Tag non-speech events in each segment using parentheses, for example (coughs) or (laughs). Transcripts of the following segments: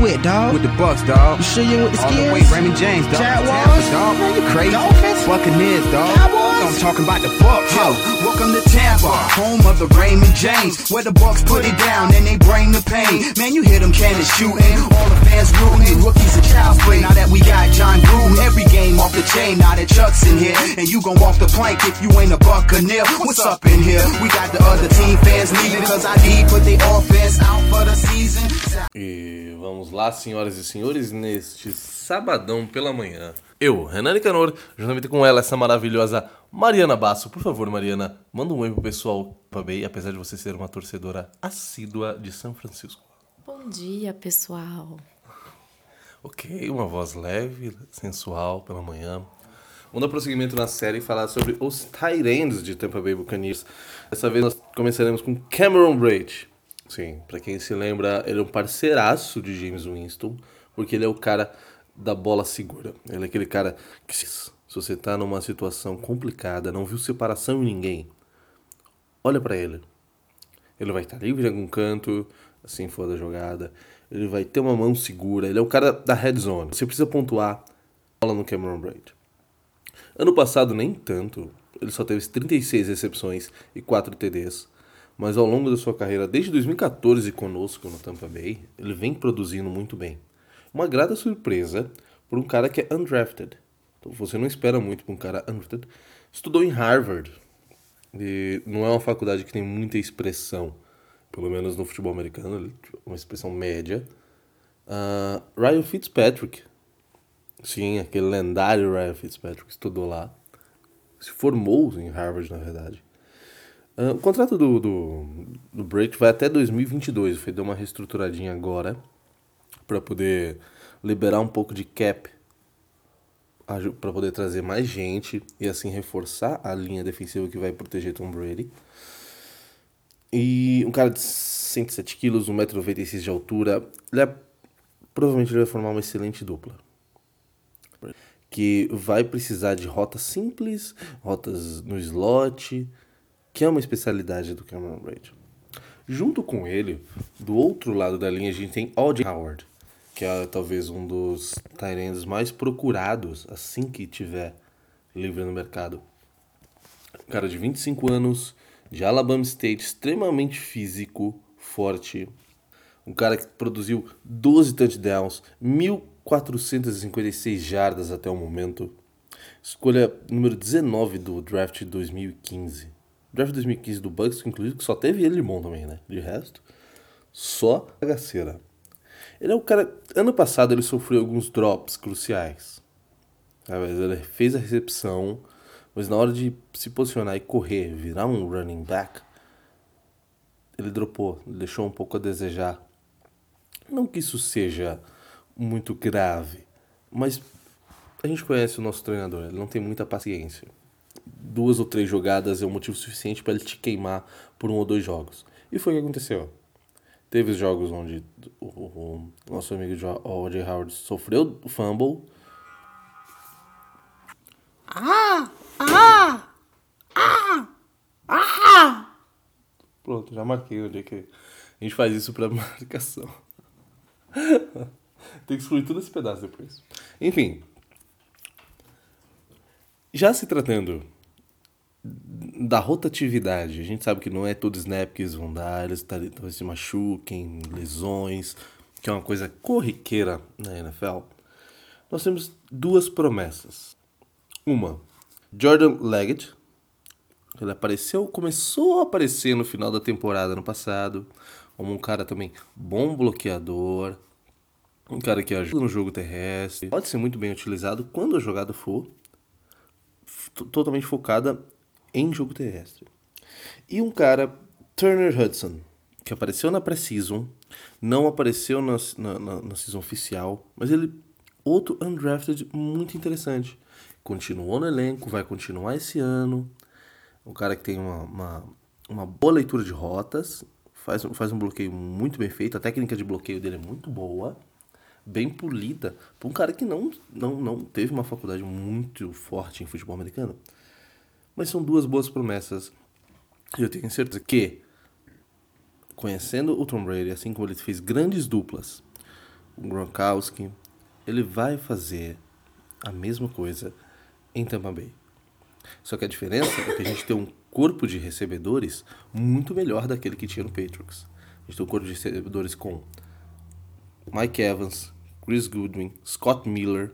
you with, dog? With the Bucks, dog. You sure you with the All the way? Raymond James, dog. Jaguars? Tampa, dog. Man, you crazy. Dolphins? Buccaneers, dog. Cowboys? I'm talking about the Bucks. Yo, welcome to Tampa, home of the Raymond James, where the Bucks put it down and they bring the pain. Man, you hear them cannons shooting, all the fans rooting, rookies and child's play. Now that we got John Gruden, every game off the chain. Now that Chuck's in here, and you gon' walk the plank if you ain't a Buccaneer. What's up in here? We got the other team fans leaving, cause I need put their offense out for the season. E vamos lá, senhoras e senhores, neste sabadão pela manhã. Eu, Renan Nicanor, juntamente com ela, essa maravilhosa Mariana Basso. Por favor, Mariana, manda um oi pro pessoal pra Bay, apesar de você ser uma torcedora assídua de São Francisco. Bom dia, pessoal. Ok, uma voz leve, sensual pela manhã. Vamos dar prosseguimento na série e falar sobre os ends de Tampa Bay Buccaneers. Dessa vez nós começaremos com Cameron Braid. Sim, pra quem se lembra, ele é um parceiraço de James Winston, porque ele é o cara da bola segura. Ele é aquele cara que se você tá numa situação complicada, não viu separação em ninguém, olha pra ele. Ele vai estar livre em algum canto, assim for da jogada. Ele vai ter uma mão segura. Ele é o cara da red zone. Você precisa pontuar bola no Cameron Braid. Ano passado, nem tanto. Ele só teve 36 recepções e 4 TDs. Mas ao longo da sua carreira, desde 2014 conosco no Tampa Bay, ele vem produzindo muito bem. Uma grata surpresa por um cara que é undrafted. Então você não espera muito para um cara undrafted. Estudou em Harvard. E não é uma faculdade que tem muita expressão, pelo menos no futebol americano, uma expressão média. Uh, Ryan Fitzpatrick. Sim, aquele lendário Ryan Fitzpatrick estudou lá. Se formou em Harvard, na verdade. O contrato do, do, do Brady vai até 2022. Foi dar uma reestruturadinha agora para poder liberar um pouco de cap para poder trazer mais gente e assim reforçar a linha defensiva que vai proteger Tom Brady. E um cara de 107 quilos, 1,96m de altura, ele é, provavelmente ele vai formar uma excelente dupla. Que vai precisar de rotas simples, rotas no slot, que é uma especialidade do Cameron Braid. Junto com ele, do outro lado da linha, a gente tem O.J. Howard, que é talvez um dos tight mais procurados assim que tiver livre no mercado. Um cara de 25 anos, de Alabama State, extremamente físico, forte. Um cara que produziu 12 touchdowns, 1.456 jardas até o momento. Escolha número 19 do draft de 2015. Draft 2015 do Bucks, inclusive, que só teve ele bom também, né? De resto, só bagaceira. Ele é o cara. Ano passado ele sofreu alguns drops cruciais. Ele fez a recepção, mas na hora de se posicionar e correr, virar um running back, ele dropou, deixou um pouco a desejar. Não que isso seja muito grave, mas a gente conhece o nosso treinador, ele não tem muita paciência. Duas ou três jogadas é um motivo suficiente para ele te queimar por um ou dois jogos. E foi o que aconteceu. Teve jogos onde o, o, o nosso amigo O.J. Howard sofreu fumble. Ah! Ah! Ah! Ah! Pronto, já marquei onde é que a gente faz isso para (laughs) marcação. Tem que excluir todo esse pedaço depois. Enfim. Já se tratando da rotatividade, a gente sabe que não é todo snap que eles vão dar, eles talvez se machuquem, lesões, que é uma coisa corriqueira na NFL. Nós temos duas promessas. Uma, Jordan Leggett, ele apareceu, começou a aparecer no final da temporada no passado, como um cara também bom bloqueador, um cara que ajuda no jogo terrestre, pode ser muito bem utilizado quando a jogada for totalmente focada em jogo terrestre. E um cara, Turner Hudson, que apareceu na pré-season, não apareceu na, na, na, na season oficial, mas ele, outro undrafted muito interessante. Continuou no elenco, vai continuar esse ano. Um cara que tem uma, uma, uma boa leitura de rotas, faz, faz um bloqueio muito bem feito, a técnica de bloqueio dele é muito boa, bem polida, para um cara que não, não, não teve uma faculdade muito forte em futebol americano. Mas são duas boas promessas. E eu tenho certeza que, conhecendo o Tom Brady, assim como ele fez grandes duplas o Gronkowski, ele vai fazer a mesma coisa em Tampa Bay. Só que a diferença é que a gente tem um corpo de recebedores muito melhor daquele que tinha no Patriots. A gente tem um corpo de recebedores com Mike Evans, Chris Goodwin, Scott Miller.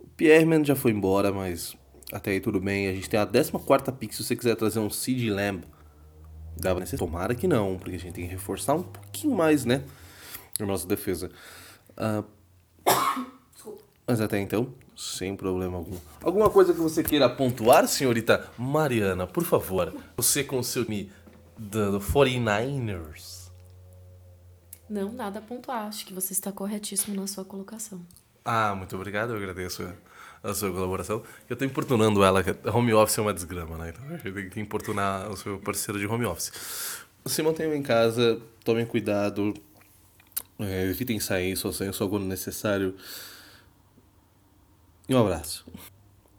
O Pierreman já foi embora, mas até aí tudo bem. A gente tem a 14 pick se você quiser trazer um CD Lamb. Dava nesse... Tomara que não, porque a gente tem que reforçar um pouquinho mais, né? A nossa defesa. (coughs) Uh... Mas até então, sem problema algum. Alguma coisa que você queira pontuar, senhorita Mariana, por favor? Você com seu time do 49ers. Não, nada a pontuar. Acho que você está corretíssimo na sua colocação. Ah, muito obrigado. Eu agradeço a sua colaboração. Eu estou importunando ela. Home office é uma desgrama, né? Então gente tem que importunar o seu parceiro de home office. Se mantenham em casa, tomem cuidado, é, evitem sair, só só quando necessário. E um abraço.